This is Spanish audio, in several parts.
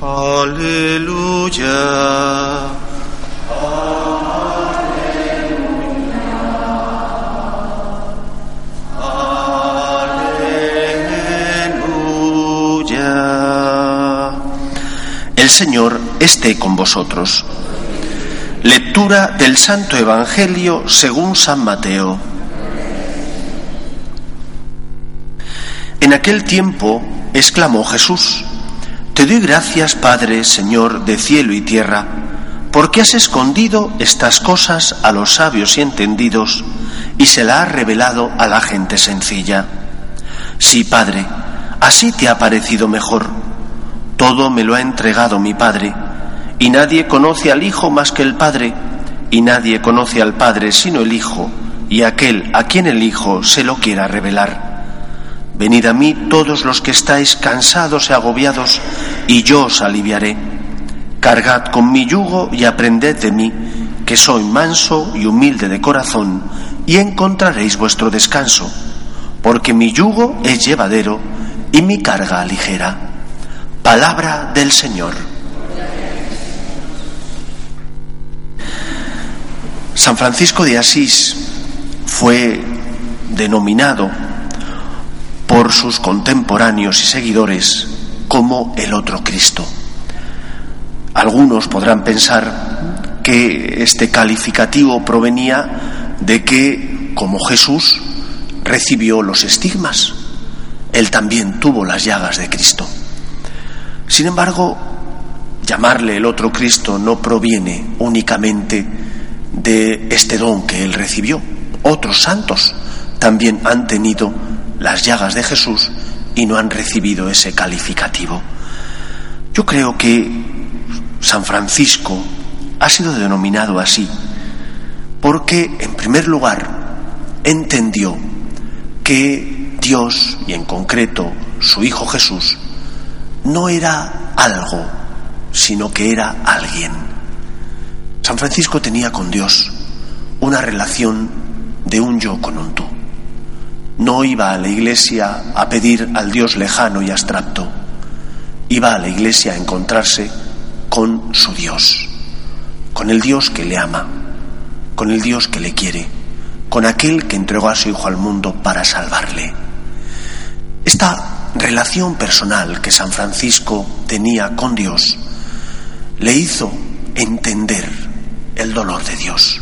Aleluya. Aleluya. El Señor esté con vosotros. Lectura del Santo Evangelio según San Mateo. En aquel tiempo exclamó Jesús, Te doy gracias, Padre, Señor de cielo y tierra, porque has escondido estas cosas a los sabios y entendidos y se la has revelado a la gente sencilla. Sí, Padre, así te ha parecido mejor. Todo me lo ha entregado mi Padre, y nadie conoce al Hijo más que el Padre, y nadie conoce al Padre sino el Hijo, y aquel a quien el Hijo se lo quiera revelar. Venid a mí todos los que estáis cansados y agobiados, y yo os aliviaré. Cargad con mi yugo y aprended de mí, que soy manso y humilde de corazón, y encontraréis vuestro descanso, porque mi yugo es llevadero y mi carga ligera. Palabra del Señor. San Francisco de Asís fue denominado por sus contemporáneos y seguidores como el otro Cristo. Algunos podrán pensar que este calificativo provenía de que, como Jesús, recibió los estigmas. Él también tuvo las llagas de Cristo. Sin embargo, llamarle el otro Cristo no proviene únicamente de este don que él recibió. Otros santos también han tenido las llagas de Jesús y no han recibido ese calificativo. Yo creo que San Francisco ha sido denominado así porque, en primer lugar, entendió que Dios, y en concreto su Hijo Jesús, no era algo, sino que era alguien. San Francisco tenía con Dios una relación de un yo con un tú. No iba a la iglesia a pedir al Dios lejano y abstracto, iba a la iglesia a encontrarse con su Dios, con el Dios que le ama, con el Dios que le quiere, con aquel que entregó a su Hijo al mundo para salvarle. Esta relación personal que San Francisco tenía con Dios le hizo entender el dolor de Dios.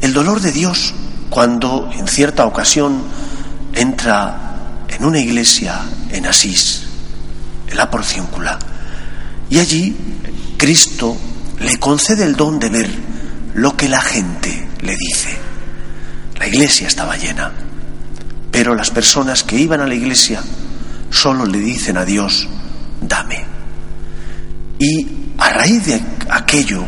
El dolor de Dios cuando en cierta ocasión entra en una iglesia en Asís, en la porciúncula, y allí Cristo le concede el don de ver lo que la gente le dice. La iglesia estaba llena, pero las personas que iban a la iglesia solo le dicen a Dios, dame. Y a raíz de aquello,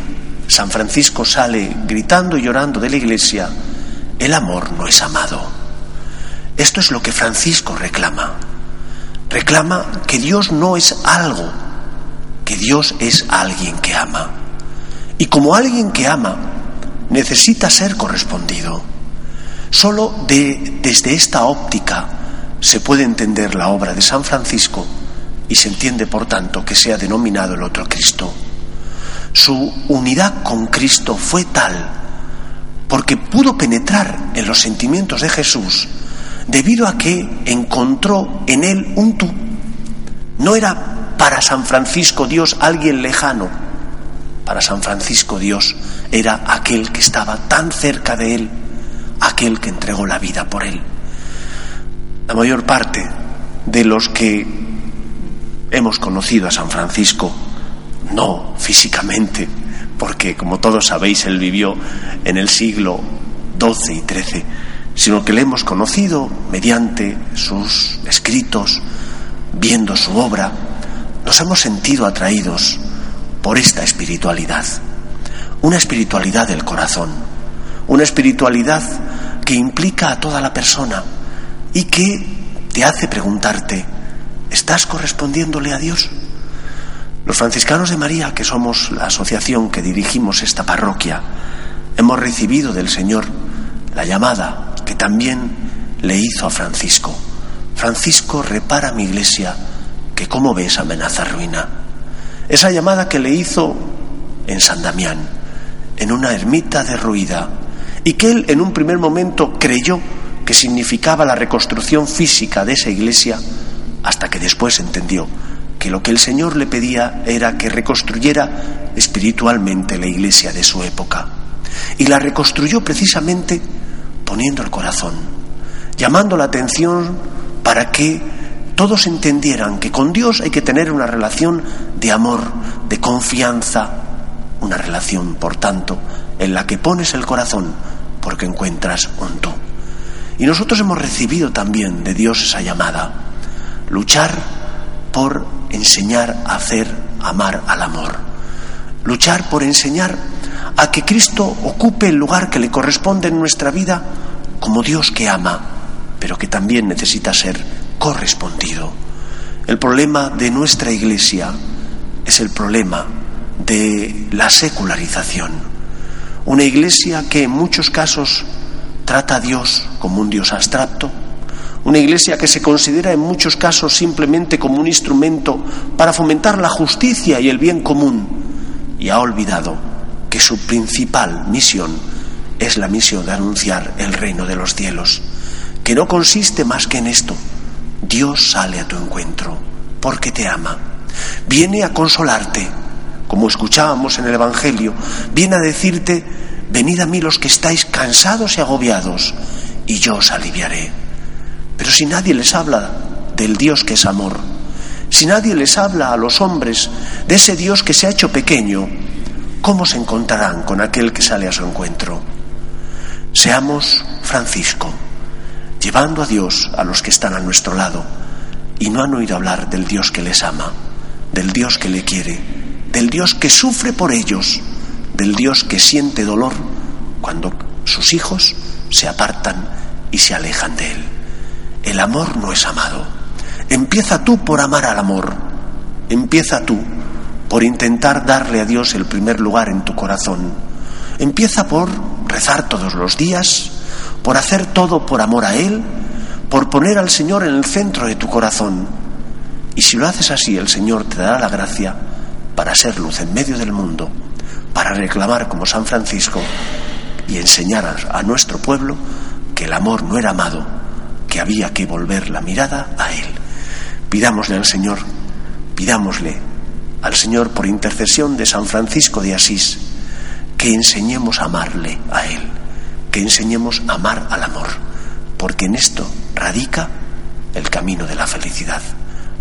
San Francisco sale gritando y llorando de la iglesia, el amor no es amado. Esto es lo que Francisco reclama. Reclama que Dios no es algo, que Dios es alguien que ama. Y como alguien que ama, necesita ser correspondido. Solo de, desde esta óptica se puede entender la obra de San Francisco y se entiende, por tanto, que sea denominado el otro Cristo. Su unidad con Cristo fue tal porque pudo penetrar en los sentimientos de Jesús debido a que encontró en él un tú. No era para San Francisco Dios alguien lejano, para San Francisco Dios era aquel que estaba tan cerca de él, aquel que entregó la vida por él. La mayor parte de los que hemos conocido a San Francisco, no físicamente, porque como todos sabéis, él vivió en el siglo XII y XIII, sino que le hemos conocido mediante sus escritos, viendo su obra, nos hemos sentido atraídos por esta espiritualidad, una espiritualidad del corazón, una espiritualidad que implica a toda la persona y que te hace preguntarte, ¿estás correspondiéndole a Dios? Los franciscanos de María, que somos la asociación que dirigimos esta parroquia, hemos recibido del Señor la llamada que también le hizo a Francisco. Francisco repara mi iglesia que como ves amenaza ruina. Esa llamada que le hizo en San Damián, en una ermita derruida, y que él en un primer momento creyó que significaba la reconstrucción física de esa iglesia, hasta que después entendió que lo que el Señor le pedía era que reconstruyera espiritualmente la iglesia de su época. Y la reconstruyó precisamente poniendo el corazón, llamando la atención para que todos entendieran que con Dios hay que tener una relación de amor, de confianza, una relación, por tanto, en la que pones el corazón porque encuentras un tú. Y nosotros hemos recibido también de Dios esa llamada, luchar por enseñar a hacer amar al amor, luchar por enseñar a que Cristo ocupe el lugar que le corresponde en nuestra vida como Dios que ama, pero que también necesita ser correspondido. El problema de nuestra iglesia es el problema de la secularización. Una iglesia que en muchos casos trata a Dios como un Dios abstracto, una iglesia que se considera en muchos casos simplemente como un instrumento para fomentar la justicia y el bien común y ha olvidado que su principal misión es la misión de anunciar el reino de los cielos, que no consiste más que en esto. Dios sale a tu encuentro porque te ama, viene a consolarte, como escuchábamos en el Evangelio, viene a decirte, venid a mí los que estáis cansados y agobiados, y yo os aliviaré. Pero si nadie les habla del Dios que es amor, si nadie les habla a los hombres de ese Dios que se ha hecho pequeño, ¿cómo se encontrarán con aquel que sale a su encuentro? Seamos Francisco, llevando a Dios a los que están a nuestro lado y no han oído hablar del Dios que les ama, del Dios que le quiere, del Dios que sufre por ellos, del Dios que siente dolor cuando sus hijos se apartan y se alejan de Él. El amor no es amado. Empieza tú por amar al amor. Empieza tú por intentar darle a Dios el primer lugar en tu corazón. Empieza por rezar todos los días, por hacer todo por amor a Él, por poner al Señor en el centro de tu corazón. Y si lo haces así, el Señor te dará la gracia para ser luz en medio del mundo para reclamar como San Francisco y enseñar a, nuestro pueblo que el amor no era amado, que había que volver la mirada a Él. Pidámosle al Señor, pidámosle al Señor por intercesión de San Francisco de Asís, que enseñemos a amarle a Él, que enseñemos a amar al amor, porque en esto radica el camino de la felicidad.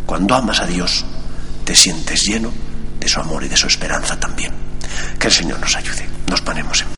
Cuando amas a Dios, te sientes lleno de su amor y de su esperanza también. Que el Señor nos ayude. Nos ponemos en